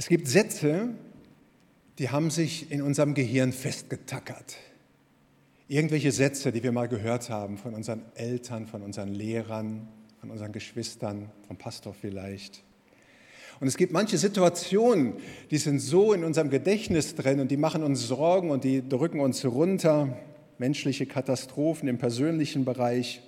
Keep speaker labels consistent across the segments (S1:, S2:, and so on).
S1: Es gibt Sätze, die haben sich in unserem Gehirn festgetackert. Irgendwelche Sätze, die wir mal gehört haben von unseren Eltern, von unseren Lehrern, von unseren Geschwistern, vom Pastor vielleicht. Und es gibt manche Situationen, die sind so in unserem Gedächtnis drin und die machen uns Sorgen und die drücken uns runter. Menschliche Katastrophen im persönlichen Bereich.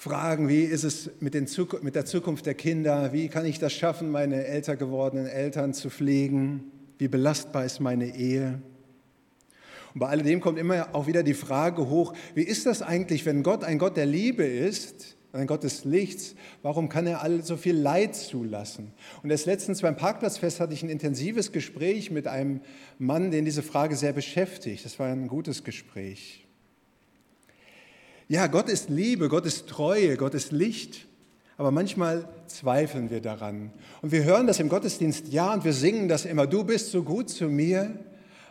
S1: Fragen, wie ist es mit, mit der Zukunft der Kinder? Wie kann ich das schaffen, meine älter gewordenen Eltern zu pflegen? Wie belastbar ist meine Ehe? Und bei alledem kommt immer auch wieder die Frage hoch, wie ist das eigentlich, wenn Gott ein Gott der Liebe ist, ein Gott des Lichts, warum kann er all so viel Leid zulassen? Und erst letztens beim Parkplatzfest hatte ich ein intensives Gespräch mit einem Mann, den diese Frage sehr beschäftigt. Das war ein gutes Gespräch. Ja, Gott ist Liebe, Gott ist Treue, Gott ist Licht. Aber manchmal zweifeln wir daran. Und wir hören das im Gottesdienst ja und wir singen das immer, du bist so gut zu mir.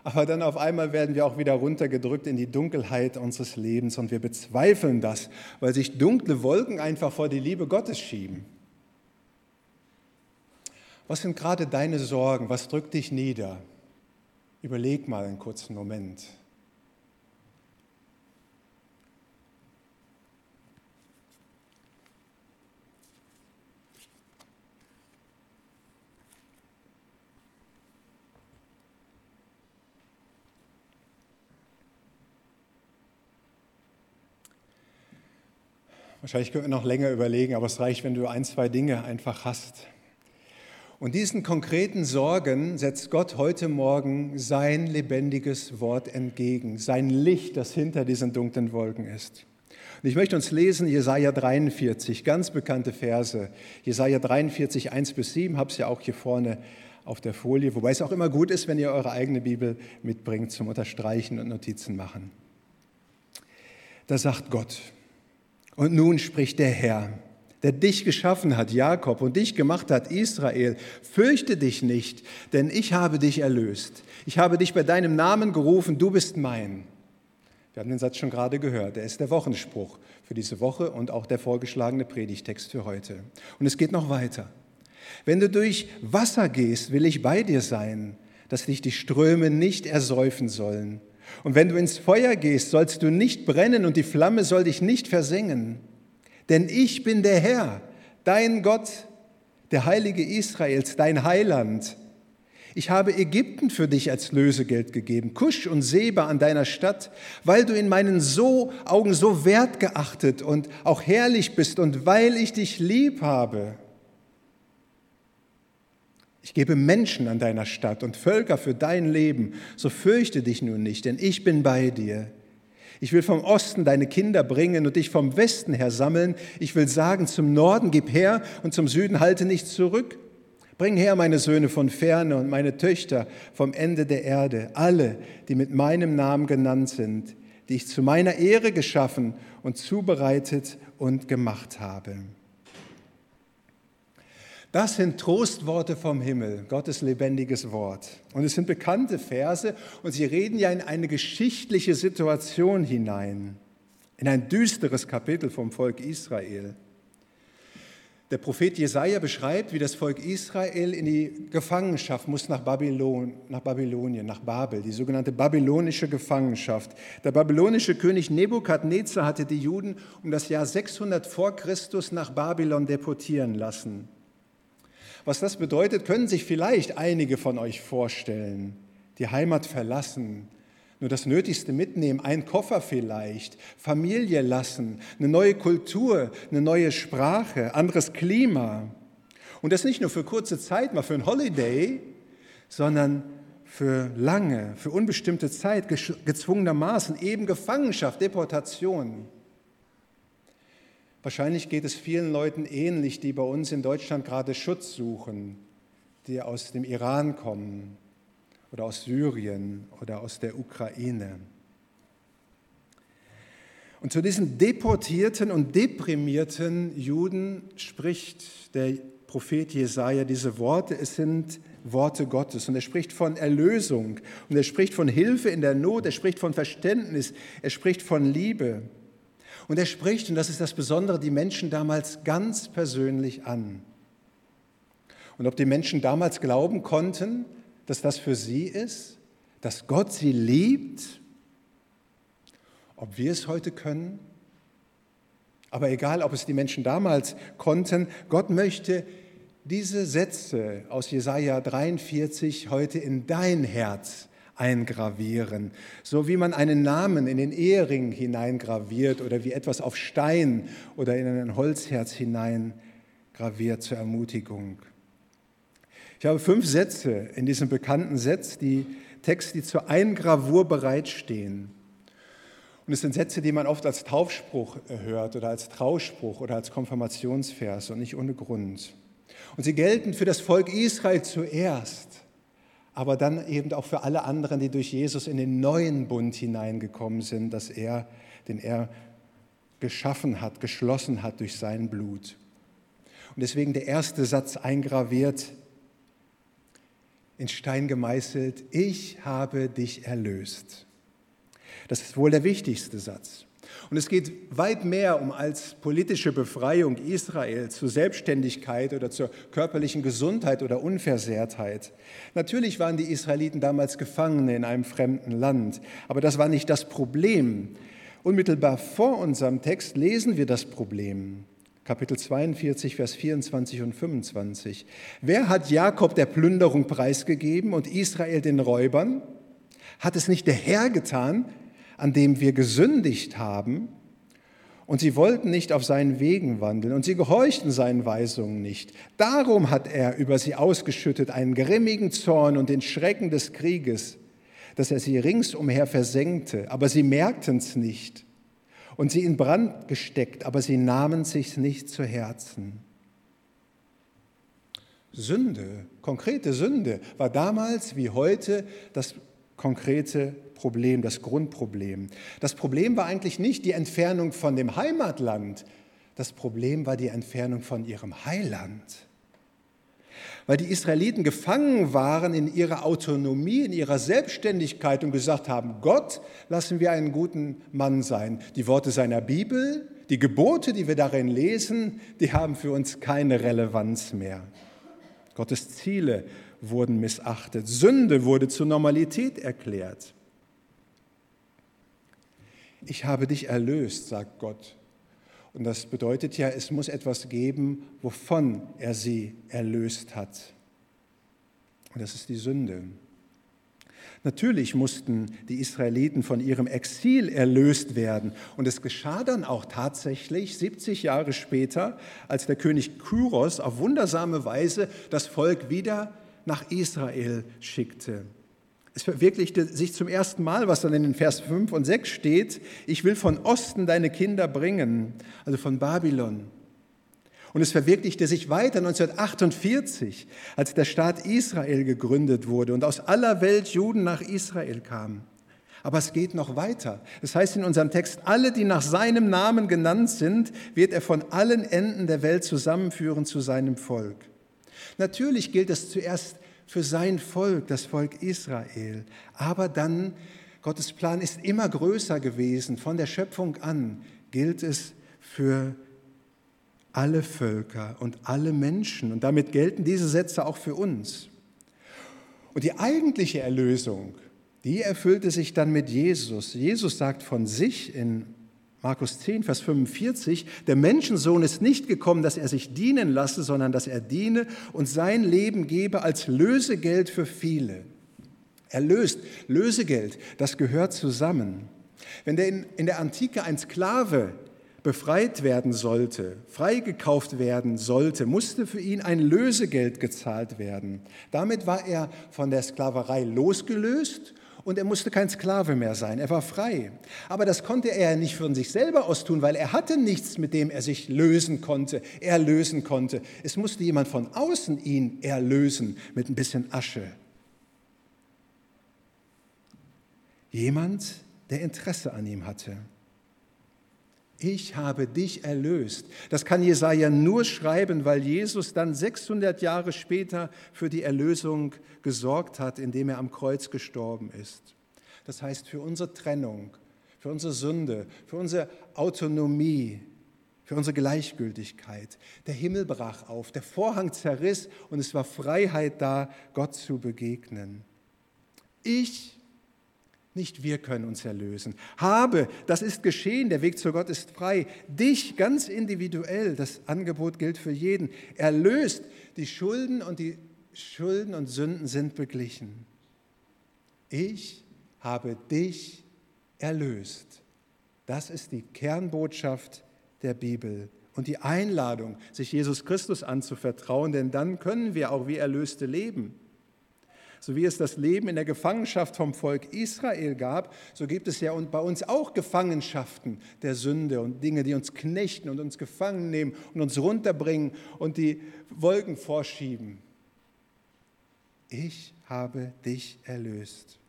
S1: Aber dann auf einmal werden wir auch wieder runtergedrückt in die Dunkelheit unseres Lebens und wir bezweifeln das, weil sich dunkle Wolken einfach vor die Liebe Gottes schieben. Was sind gerade deine Sorgen? Was drückt dich nieder? Überleg mal einen kurzen Moment. Wahrscheinlich können wir noch länger überlegen, aber es reicht, wenn du ein, zwei Dinge einfach hast. Und diesen konkreten Sorgen setzt Gott heute Morgen sein lebendiges Wort entgegen, sein Licht, das hinter diesen dunklen Wolken ist. Und ich möchte uns lesen Jesaja 43, ganz bekannte Verse. Jesaja 43, 1 bis 7, habe es ja auch hier vorne auf der Folie, wobei es auch immer gut ist, wenn ihr eure eigene Bibel mitbringt zum Unterstreichen und Notizen machen. Da sagt Gott, und nun spricht der Herr, der dich geschaffen hat, Jakob, und dich gemacht hat, Israel, fürchte dich nicht, denn ich habe dich erlöst. Ich habe dich bei deinem Namen gerufen, du bist mein. Wir haben den Satz schon gerade gehört. Er ist der Wochenspruch für diese Woche und auch der vorgeschlagene Predigtext für heute. Und es geht noch weiter. Wenn du durch Wasser gehst, will ich bei dir sein, dass dich die Ströme nicht ersäufen sollen. Und wenn du ins Feuer gehst, sollst du nicht brennen und die Flamme soll dich nicht versengen. Denn ich bin der Herr, dein Gott, der Heilige Israels, dein Heiland. Ich habe Ägypten für dich als Lösegeld gegeben, Kusch und Seba an deiner Stadt, weil du in meinen so Augen so wertgeachtet und auch herrlich bist und weil ich dich lieb habe. Ich gebe Menschen an deiner Stadt und Völker für dein Leben. So fürchte dich nun nicht, denn ich bin bei dir. Ich will vom Osten deine Kinder bringen und dich vom Westen her sammeln. Ich will sagen, zum Norden gib her und zum Süden halte nicht zurück. Bring her meine Söhne von ferne und meine Töchter vom Ende der Erde, alle, die mit meinem Namen genannt sind, die ich zu meiner Ehre geschaffen und zubereitet und gemacht habe. Das sind Trostworte vom Himmel, Gottes lebendiges Wort. Und es sind bekannte Verse und sie reden ja in eine geschichtliche Situation hinein, in ein düsteres Kapitel vom Volk Israel. Der Prophet Jesaja beschreibt, wie das Volk Israel in die Gefangenschaft muss nach, Babylon, nach Babylonien, nach Babel, die sogenannte babylonische Gefangenschaft. Der babylonische König Nebukadnezar hatte die Juden um das Jahr 600 vor Christus nach Babylon deportieren lassen. Was das bedeutet, können sich vielleicht einige von euch vorstellen. Die Heimat verlassen, nur das Nötigste mitnehmen, ein Koffer vielleicht, Familie lassen, eine neue Kultur, eine neue Sprache, anderes Klima. Und das nicht nur für kurze Zeit, mal für ein Holiday, sondern für lange, für unbestimmte Zeit, gezwungenermaßen, eben Gefangenschaft, Deportation. Wahrscheinlich geht es vielen Leuten ähnlich, die bei uns in Deutschland gerade Schutz suchen, die aus dem Iran kommen oder aus Syrien oder aus der Ukraine. Und zu diesen deportierten und deprimierten Juden spricht der Prophet Jesaja diese Worte. Es sind Worte Gottes. Und er spricht von Erlösung. Und er spricht von Hilfe in der Not. Er spricht von Verständnis. Er spricht von Liebe. Und er spricht, und das ist das Besondere, die Menschen damals ganz persönlich an. Und ob die Menschen damals glauben konnten, dass das für sie ist, dass Gott sie liebt, ob wir es heute können. Aber egal, ob es die Menschen damals konnten, Gott möchte diese Sätze aus Jesaja 43 heute in dein Herz eingravieren, so wie man einen Namen in den Ehering hineingraviert oder wie etwas auf Stein oder in ein Holzherz hineingraviert zur Ermutigung. Ich habe fünf Sätze in diesem bekannten Satz, die Text, die zur Eingravur bereitstehen. Und es sind Sätze, die man oft als Taufspruch hört oder als Trauspruch oder als Konfirmationsvers und nicht ohne Grund. Und sie gelten für das Volk Israel zuerst, aber dann eben auch für alle anderen, die durch Jesus in den neuen Bund hineingekommen sind, dass er, den er geschaffen hat, geschlossen hat durch sein Blut. Und deswegen der erste Satz eingraviert, in Stein gemeißelt, ich habe dich erlöst. Das ist wohl der wichtigste Satz. Und es geht weit mehr um als politische Befreiung Israels zur Selbstständigkeit oder zur körperlichen Gesundheit oder Unversehrtheit. Natürlich waren die Israeliten damals Gefangene in einem fremden Land, aber das war nicht das Problem. Unmittelbar vor unserem Text lesen wir das Problem. Kapitel 42, Vers 24 und 25. Wer hat Jakob der Plünderung preisgegeben und Israel den Räubern? Hat es nicht der Herr getan, an dem wir gesündigt haben? Und sie wollten nicht auf seinen Wegen wandeln und sie gehorchten seinen Weisungen nicht. Darum hat er über sie ausgeschüttet einen grimmigen Zorn und den Schrecken des Krieges, dass er sie ringsumher versenkte. Aber sie merkten es nicht und sie in Brand gesteckt, aber sie nahmen sich nicht zu Herzen. Sünde, konkrete Sünde, war damals wie heute das konkrete Problem, das Grundproblem. Das Problem war eigentlich nicht die Entfernung von dem Heimatland, das Problem war die Entfernung von ihrem Heiland weil die Israeliten gefangen waren in ihrer Autonomie, in ihrer Selbstständigkeit und gesagt haben, Gott, lassen wir einen guten Mann sein. Die Worte seiner Bibel, die Gebote, die wir darin lesen, die haben für uns keine Relevanz mehr. Gottes Ziele wurden missachtet. Sünde wurde zur Normalität erklärt. Ich habe dich erlöst, sagt Gott. Und das bedeutet ja, es muss etwas geben, wovon er sie erlöst hat. Und das ist die Sünde. Natürlich mussten die Israeliten von ihrem Exil erlöst werden. Und es geschah dann auch tatsächlich 70 Jahre später, als der König Kyros auf wundersame Weise das Volk wieder nach Israel schickte. Es verwirklichte sich zum ersten Mal, was dann in den Vers 5 und 6 steht, ich will von Osten deine Kinder bringen, also von Babylon. Und es verwirklichte sich weiter 1948, als der Staat Israel gegründet wurde und aus aller Welt Juden nach Israel kamen. Aber es geht noch weiter. Es heißt in unserem Text, alle, die nach seinem Namen genannt sind, wird er von allen Enden der Welt zusammenführen zu seinem Volk. Natürlich gilt es zuerst für sein Volk, das Volk Israel. Aber dann, Gottes Plan ist immer größer gewesen. Von der Schöpfung an gilt es für alle Völker und alle Menschen. Und damit gelten diese Sätze auch für uns. Und die eigentliche Erlösung, die erfüllte sich dann mit Jesus. Jesus sagt von sich in Markus 10, Vers 45, der Menschensohn ist nicht gekommen, dass er sich dienen lasse, sondern dass er diene und sein Leben gebe als Lösegeld für viele. Erlöst, Lösegeld, das gehört zusammen. Wenn der in, in der Antike ein Sklave befreit werden sollte, freigekauft werden sollte, musste für ihn ein Lösegeld gezahlt werden. Damit war er von der Sklaverei losgelöst und er musste kein Sklave mehr sein, er war frei. Aber das konnte er nicht von sich selber aus tun, weil er hatte nichts, mit dem er sich lösen konnte, erlösen konnte. Es musste jemand von außen ihn erlösen mit ein bisschen Asche. Jemand, der Interesse an ihm hatte. Ich habe dich erlöst. Das kann Jesaja nur schreiben, weil Jesus dann 600 Jahre später für die Erlösung gesorgt hat, indem er am Kreuz gestorben ist. Das heißt, für unsere Trennung, für unsere Sünde, für unsere Autonomie, für unsere Gleichgültigkeit. Der Himmel brach auf, der Vorhang zerriss und es war Freiheit da, Gott zu begegnen. Ich, nicht wir können uns erlösen. Habe, das ist geschehen, der Weg zu Gott ist frei. Dich ganz individuell, das Angebot gilt für jeden. Erlöst, die Schulden und die Schulden und Sünden sind beglichen. Ich habe dich erlöst. Das ist die Kernbotschaft der Bibel und die Einladung, sich Jesus Christus anzuvertrauen, denn dann können wir auch wie Erlöste leben. So wie es das Leben in der Gefangenschaft vom Volk Israel gab, so gibt es ja bei uns auch Gefangenschaften der Sünde und Dinge, die uns knechten und uns gefangen nehmen und uns runterbringen und die Wolken vorschieben. Ich habe dich erlöst.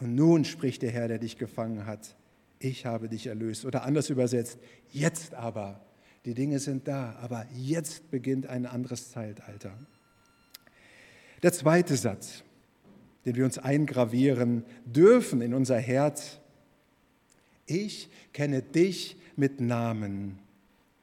S1: Und nun spricht der Herr, der dich gefangen hat ich habe dich erlöst. Oder anders übersetzt, jetzt aber. Die Dinge sind da, aber jetzt beginnt ein anderes Zeitalter. Der zweite Satz, den wir uns eingravieren dürfen in unser Herz. Ich kenne dich mit Namen.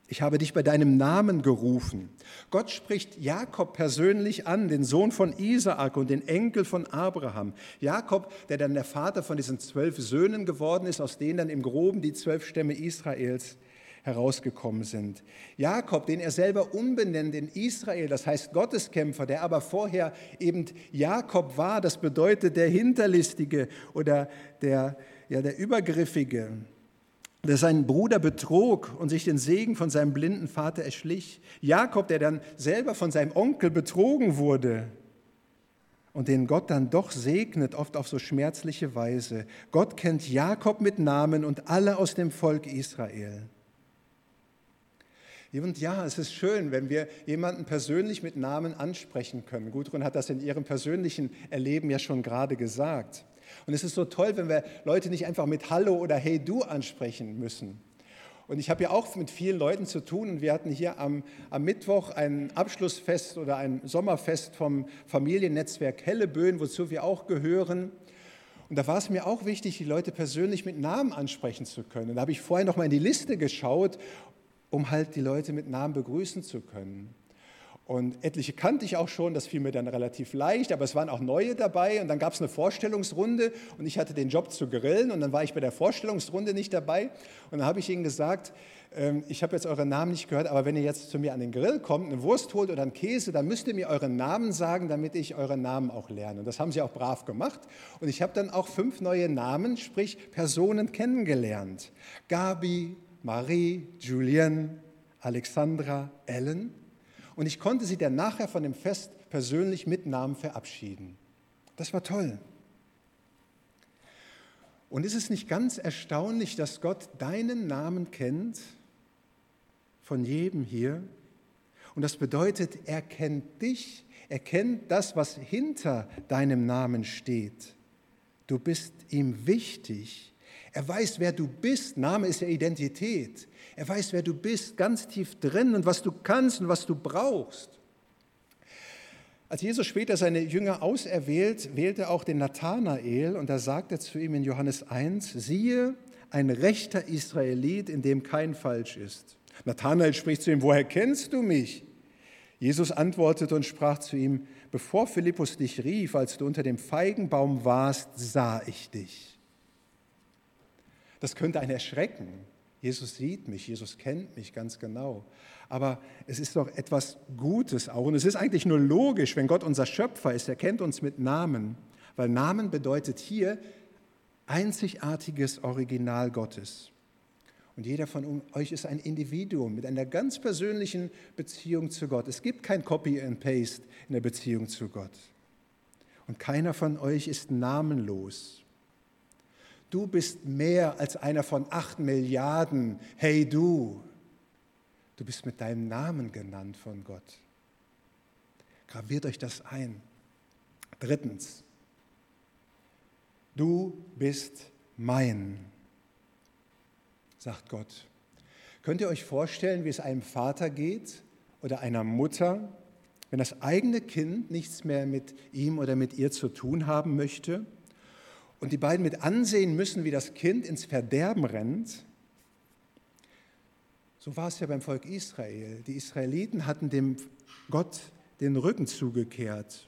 S1: Ich habe dich bei deinem Namen gerufen. Gott spricht Jakob persönlich an, den Sohn von Isaak und den Enkel von Abraham. Jakob, der dann der Vater von diesen zwölf Söhnen geworden ist, aus denen dann im Groben die zwölf Stämme Israels herausgekommen sind. Jakob, den er selber umbenennt in Israel, das heißt Gotteskämpfer, der aber vorher eben Jakob war, das bedeutet der Hinterlistige oder der, ja, der Übergriffige der seinen Bruder betrog und sich den Segen von seinem blinden Vater erschlich. Jakob, der dann selber von seinem Onkel betrogen wurde und den Gott dann doch segnet, oft auf so schmerzliche Weise. Gott kennt Jakob mit Namen und alle aus dem Volk Israel. Und ja, es ist schön, wenn wir jemanden persönlich mit Namen ansprechen können. Gudrun hat das in ihrem persönlichen Erleben ja schon gerade gesagt. Und es ist so toll, wenn wir Leute nicht einfach mit Hallo oder Hey du ansprechen müssen. Und ich habe ja auch mit vielen Leuten zu tun und wir hatten hier am, am Mittwoch ein Abschlussfest oder ein Sommerfest vom Familiennetzwerk Helleböen, wozu wir auch gehören. Und da war es mir auch wichtig, die Leute persönlich mit Namen ansprechen zu können. Da habe ich vorher noch mal in die Liste geschaut, um halt die Leute mit Namen begrüßen zu können. Und etliche kannte ich auch schon, das fiel mir dann relativ leicht, aber es waren auch neue dabei und dann gab es eine Vorstellungsrunde und ich hatte den Job zu grillen und dann war ich bei der Vorstellungsrunde nicht dabei und dann habe ich ihnen gesagt, ähm, ich habe jetzt euren Namen nicht gehört, aber wenn ihr jetzt zu mir an den Grill kommt, eine Wurst holt oder einen Käse, dann müsst ihr mir euren Namen sagen, damit ich euren Namen auch lerne. Und das haben sie auch brav gemacht und ich habe dann auch fünf neue Namen, sprich Personen kennengelernt. Gabi, Marie, Julien, Alexandra, Ellen und ich konnte sie dann nachher von dem Fest persönlich mit Namen verabschieden. Das war toll. Und ist es nicht ganz erstaunlich, dass Gott deinen Namen kennt von jedem hier? Und das bedeutet, er kennt dich, er kennt das, was hinter deinem Namen steht. Du bist ihm wichtig. Er weiß, wer du bist. Name ist ja Identität. Er weiß, wer du bist, ganz tief drin und was du kannst und was du brauchst. Als Jesus später seine Jünger auserwählt, wählte auch den Nathanael und da sagt er zu ihm in Johannes 1, siehe, ein rechter Israelit, in dem kein Falsch ist. Nathanael spricht zu ihm, woher kennst du mich? Jesus antwortete und sprach zu ihm, bevor Philippus dich rief, als du unter dem Feigenbaum warst, sah ich dich. Das könnte einen erschrecken. Jesus sieht mich, Jesus kennt mich ganz genau. Aber es ist doch etwas Gutes auch. Und es ist eigentlich nur logisch, wenn Gott unser Schöpfer ist, er kennt uns mit Namen. Weil Namen bedeutet hier einzigartiges Original Gottes. Und jeder von euch ist ein Individuum mit einer ganz persönlichen Beziehung zu Gott. Es gibt kein Copy and Paste in der Beziehung zu Gott. Und keiner von euch ist namenlos. Du bist mehr als einer von acht Milliarden. Hey du, du bist mit deinem Namen genannt von Gott. Graviert euch das ein. Drittens, du bist mein, sagt Gott. Könnt ihr euch vorstellen, wie es einem Vater geht oder einer Mutter, wenn das eigene Kind nichts mehr mit ihm oder mit ihr zu tun haben möchte? Und die beiden mit ansehen müssen, wie das Kind ins Verderben rennt, So war es ja beim Volk Israel. Die Israeliten hatten dem Gott den Rücken zugekehrt.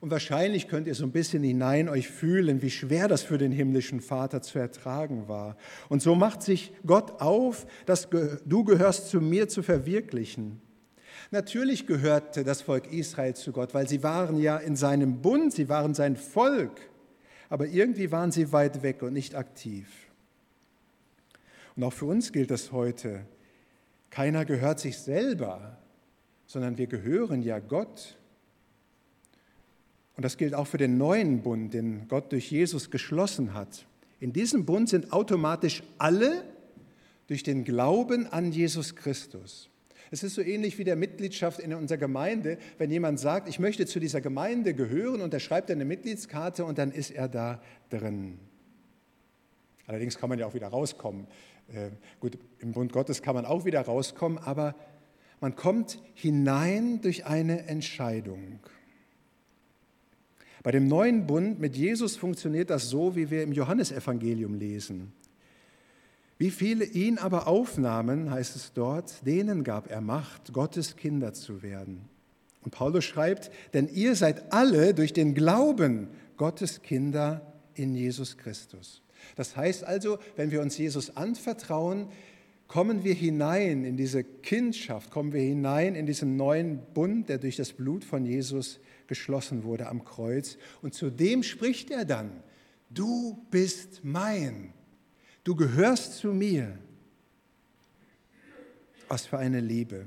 S1: Und wahrscheinlich könnt ihr so ein bisschen hinein euch fühlen, wie schwer das für den himmlischen Vater zu ertragen war. Und so macht sich Gott auf, dass du gehörst zu mir zu verwirklichen. Natürlich gehörte das Volk Israel zu Gott, weil sie waren ja in seinem Bund, sie waren sein Volk. Aber irgendwie waren sie weit weg und nicht aktiv. Und auch für uns gilt das heute. Keiner gehört sich selber, sondern wir gehören ja Gott. Und das gilt auch für den neuen Bund, den Gott durch Jesus geschlossen hat. In diesem Bund sind automatisch alle durch den Glauben an Jesus Christus. Es ist so ähnlich wie der Mitgliedschaft in unserer Gemeinde. Wenn jemand sagt, ich möchte zu dieser Gemeinde gehören und er schreibt eine Mitgliedskarte und dann ist er da drin. Allerdings kann man ja auch wieder rauskommen. Äh, gut, im Bund Gottes kann man auch wieder rauskommen, aber man kommt hinein durch eine Entscheidung. Bei dem neuen Bund mit Jesus funktioniert das so, wie wir im Johannesevangelium lesen. Wie viele ihn aber aufnahmen, heißt es dort, denen gab er Macht, Gottes Kinder zu werden. Und Paulus schreibt, denn ihr seid alle durch den Glauben Gottes Kinder in Jesus Christus. Das heißt also, wenn wir uns Jesus anvertrauen, kommen wir hinein in diese Kindschaft, kommen wir hinein in diesen neuen Bund, der durch das Blut von Jesus geschlossen wurde am Kreuz. Und zu dem spricht er dann, du bist mein, du gehörst zu mir. Was für eine Liebe.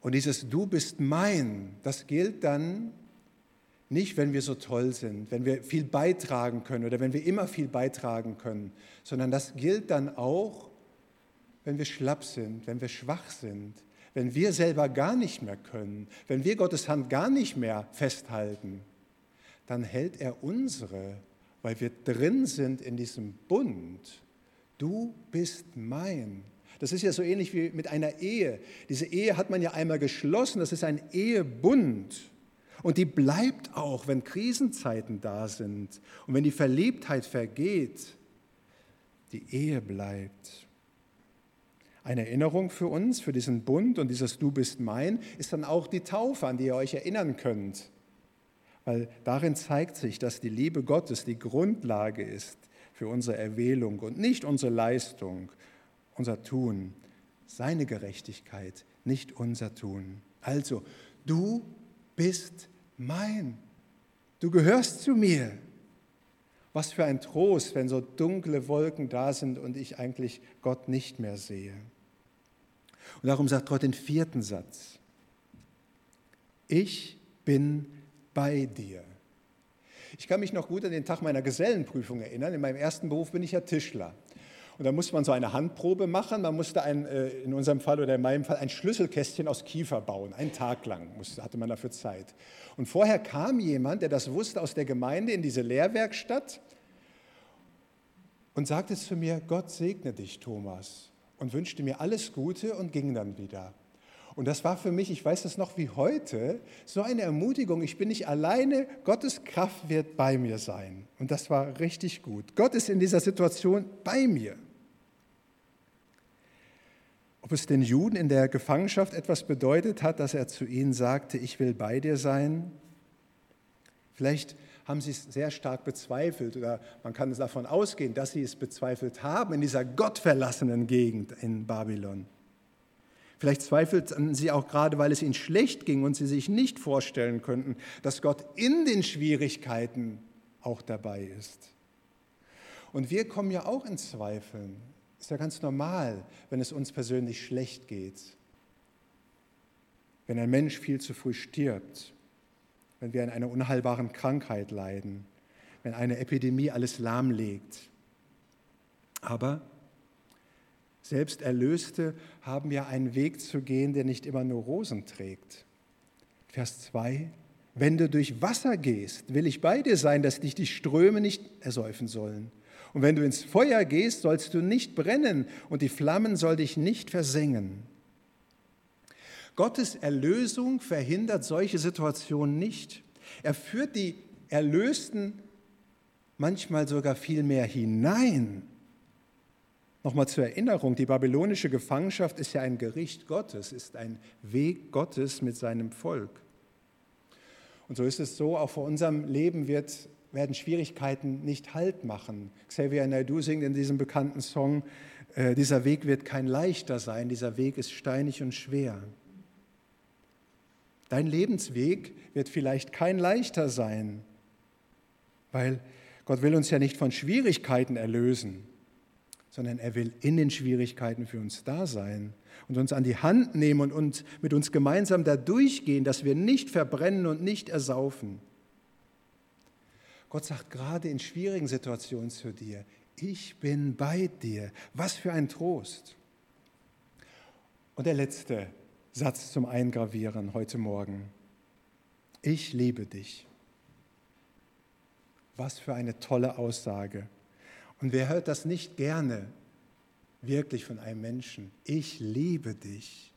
S1: Und dieses Du bist mein, das gilt dann nicht, wenn wir so toll sind, wenn wir viel beitragen können oder wenn wir immer viel beitragen können, sondern das gilt dann auch, wenn wir schlapp sind, wenn wir schwach sind, wenn wir selber gar nicht mehr können, wenn wir Gottes Hand gar nicht mehr festhalten, dann hält er unsere, weil wir drin sind in diesem Bund. Du bist mein. Das ist ja so ähnlich wie mit einer Ehe. Diese Ehe hat man ja einmal geschlossen, das ist ein Ehebund. Und die bleibt auch, wenn Krisenzeiten da sind und wenn die Verliebtheit vergeht. Die Ehe bleibt. Eine Erinnerung für uns, für diesen Bund und dieses Du bist mein, ist dann auch die Taufe, an die ihr euch erinnern könnt. Weil darin zeigt sich, dass die Liebe Gottes die Grundlage ist für unsere Erwählung und nicht unsere Leistung, unser Tun, seine Gerechtigkeit, nicht unser Tun. Also, du bist mein. Du gehörst zu mir. Was für ein Trost, wenn so dunkle Wolken da sind und ich eigentlich Gott nicht mehr sehe. Und darum sagt Gott den vierten Satz. Ich bin bei dir. Ich kann mich noch gut an den Tag meiner Gesellenprüfung erinnern. In meinem ersten Beruf bin ich ja Tischler. Und da musste man so eine Handprobe machen. Man musste ein, äh, in unserem Fall oder in meinem Fall ein Schlüsselkästchen aus Kiefer bauen. Einen Tag lang hatte man dafür Zeit. Und vorher kam jemand, der das wusste, aus der Gemeinde in diese Lehrwerkstatt und sagte zu mir, Gott segne dich, Thomas. Und wünschte mir alles Gute und ging dann wieder. Und das war für mich, ich weiß das noch wie heute, so eine Ermutigung. Ich bin nicht alleine, Gottes Kraft wird bei mir sein. Und das war richtig gut. Gott ist in dieser Situation bei mir. Ob es den Juden in der Gefangenschaft etwas bedeutet hat, dass er zu ihnen sagte, ich will bei dir sein? Vielleicht haben sie es sehr stark bezweifelt oder man kann davon ausgehen, dass sie es bezweifelt haben in dieser gottverlassenen Gegend in Babylon. Vielleicht zweifelten sie auch gerade, weil es ihnen schlecht ging und sie sich nicht vorstellen könnten, dass Gott in den Schwierigkeiten auch dabei ist. Und wir kommen ja auch in Zweifeln. Ist ja ganz normal, wenn es uns persönlich schlecht geht. Wenn ein Mensch viel zu früh stirbt, wenn wir an einer unheilbaren Krankheit leiden, wenn eine Epidemie alles lahmlegt. Aber selbst Erlöste haben ja einen Weg zu gehen, der nicht immer nur Rosen trägt. Vers 2. Wenn du durch Wasser gehst, will ich bei dir sein, dass dich die Ströme nicht ersäufen sollen. Und wenn du ins Feuer gehst, sollst du nicht brennen und die Flammen soll dich nicht versengen. Gottes Erlösung verhindert solche Situationen nicht. Er führt die Erlösten manchmal sogar viel mehr hinein Nochmal zur Erinnerung, die babylonische Gefangenschaft ist ja ein Gericht Gottes, ist ein Weg Gottes mit seinem Volk. Und so ist es so, auch vor unserem Leben wird, werden Schwierigkeiten nicht Halt machen. Xavier Naidoo singt in diesem bekannten Song, äh, dieser Weg wird kein leichter sein, dieser Weg ist steinig und schwer. Dein Lebensweg wird vielleicht kein leichter sein, weil Gott will uns ja nicht von Schwierigkeiten erlösen sondern er will in den Schwierigkeiten für uns da sein und uns an die Hand nehmen und mit uns gemeinsam da durchgehen, dass wir nicht verbrennen und nicht ersaufen. Gott sagt gerade in schwierigen Situationen zu dir, ich bin bei dir. Was für ein Trost. Und der letzte Satz zum Eingravieren heute Morgen. Ich liebe dich. Was für eine tolle Aussage. Und wer hört das nicht gerne wirklich von einem Menschen? Ich liebe dich.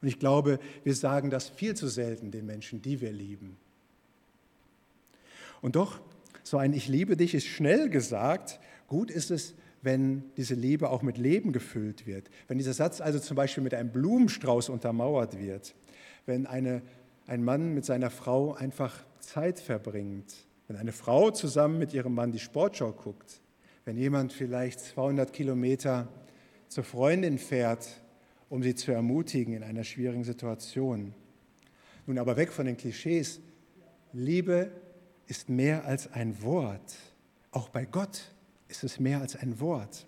S1: Und ich glaube, wir sagen das viel zu selten den Menschen, die wir lieben. Und doch, so ein Ich liebe dich ist schnell gesagt. Gut ist es, wenn diese Liebe auch mit Leben gefüllt wird. Wenn dieser Satz also zum Beispiel mit einem Blumenstrauß untermauert wird. Wenn eine, ein Mann mit seiner Frau einfach Zeit verbringt. Wenn eine Frau zusammen mit ihrem Mann die Sportschau guckt wenn jemand vielleicht 200 Kilometer zur Freundin fährt, um sie zu ermutigen in einer schwierigen Situation. Nun aber weg von den Klischees. Liebe ist mehr als ein Wort. Auch bei Gott ist es mehr als ein Wort.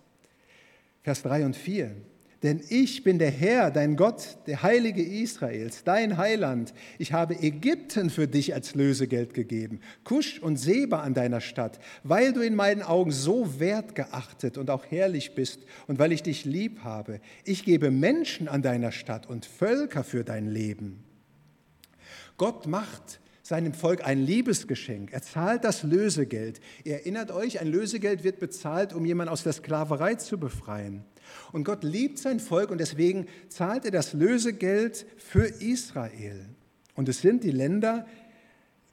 S1: Vers 3 und 4. Denn ich bin der Herr, dein Gott, der Heilige Israels, dein Heiland. Ich habe Ägypten für dich als Lösegeld gegeben, Kusch und Seba an deiner Stadt, weil du in meinen Augen so wertgeachtet und auch herrlich bist und weil ich dich lieb habe. Ich gebe Menschen an deiner Stadt und Völker für dein Leben. Gott macht seinem Volk ein Liebesgeschenk. Er zahlt das Lösegeld. Ihr erinnert euch, ein Lösegeld wird bezahlt, um jemanden aus der Sklaverei zu befreien. Und Gott liebt sein Volk und deswegen zahlt er das Lösegeld für Israel. Und es sind die Länder,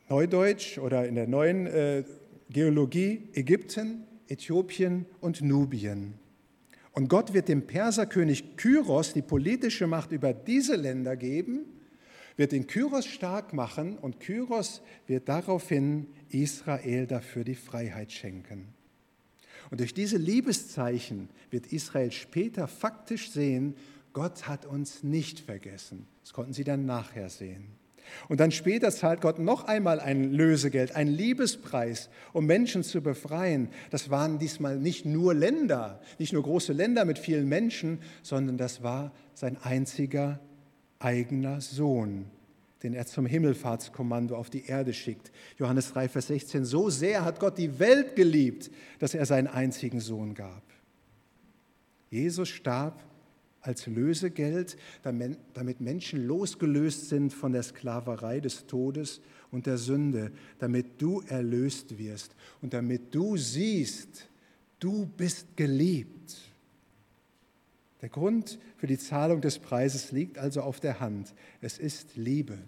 S1: Neudeutsch oder in der neuen äh, Geologie, Ägypten, Äthiopien und Nubien. Und Gott wird dem Perserkönig Kyros die politische Macht über diese Länder geben, wird den Kyros stark machen und Kyros wird daraufhin Israel dafür die Freiheit schenken. Und durch diese Liebeszeichen wird Israel später faktisch sehen, Gott hat uns nicht vergessen. Das konnten sie dann nachher sehen. Und dann später zahlt Gott noch einmal ein Lösegeld, einen Liebespreis, um Menschen zu befreien. Das waren diesmal nicht nur Länder, nicht nur große Länder mit vielen Menschen, sondern das war sein einziger eigener Sohn, den er zum Himmelfahrtskommando auf die Erde schickt. Johannes 3, Vers 16. So sehr hat Gott die Welt geliebt, dass er seinen einzigen Sohn gab. Jesus starb als Lösegeld, damit Menschen losgelöst sind von der Sklaverei des Todes und der Sünde, damit du erlöst wirst und damit du siehst, du bist geliebt. Der Grund für die Zahlung des Preises liegt also auf der Hand. Es ist Liebe.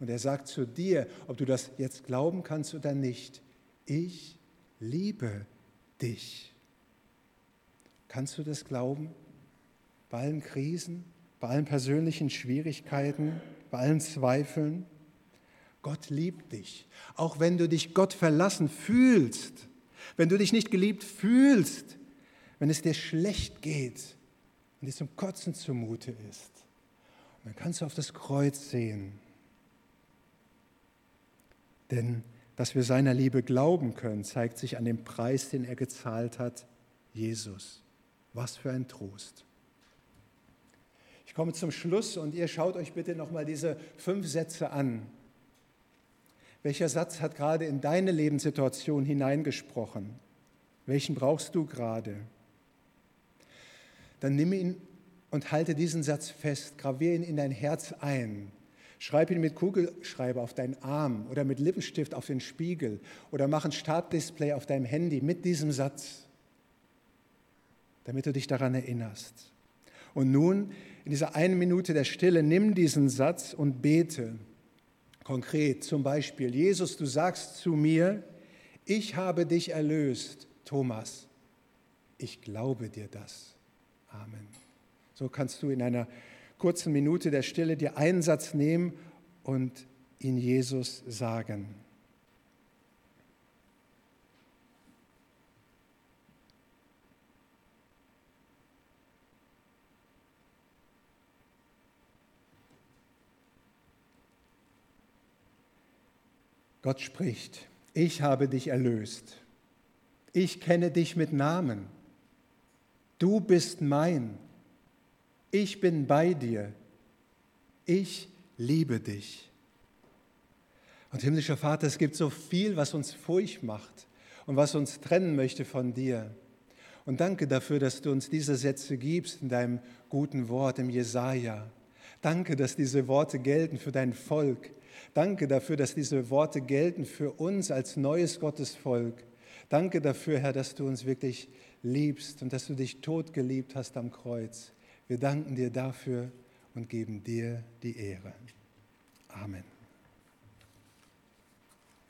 S1: Und er sagt zu dir, ob du das jetzt glauben kannst oder nicht, ich liebe dich. Kannst du das glauben? Bei allen Krisen, bei allen persönlichen Schwierigkeiten, bei allen Zweifeln? Gott liebt dich. Auch wenn du dich Gott verlassen fühlst, wenn du dich nicht geliebt fühlst, wenn es dir schlecht geht, und dir zum Kotzen zumute ist. Und dann kannst du auf das Kreuz sehen. Denn dass wir seiner Liebe glauben können, zeigt sich an dem Preis, den er gezahlt hat, Jesus. Was für ein Trost. Ich komme zum Schluss und ihr schaut euch bitte nochmal diese fünf Sätze an. Welcher Satz hat gerade in deine Lebenssituation hineingesprochen? Welchen brauchst du gerade? Dann nimm ihn und halte diesen Satz fest, graviere ihn in dein Herz ein. Schreib ihn mit Kugelschreiber auf deinen Arm oder mit Lippenstift auf den Spiegel oder mach ein Startdisplay auf deinem Handy mit diesem Satz, damit du dich daran erinnerst. Und nun, in dieser einen Minute der Stille, nimm diesen Satz und bete. Konkret zum Beispiel, Jesus, du sagst zu mir, ich habe dich erlöst, Thomas. ich glaube dir das. Amen. So kannst du in einer kurzen Minute der Stille dir einen Satz nehmen und ihn Jesus sagen. Gott spricht, ich habe dich erlöst. Ich kenne dich mit Namen. Du bist mein. Ich bin bei dir. Ich liebe dich. Und himmlischer Vater, es gibt so viel, was uns furcht macht und was uns trennen möchte von dir. Und danke dafür, dass du uns diese Sätze gibst in deinem guten Wort im Jesaja. Danke, dass diese Worte gelten für dein Volk. Danke dafür, dass diese Worte gelten für uns als neues Gottesvolk. Danke dafür, Herr, dass du uns wirklich liebst und dass du dich tot geliebt hast am Kreuz. Wir danken dir dafür und geben dir die Ehre. Amen.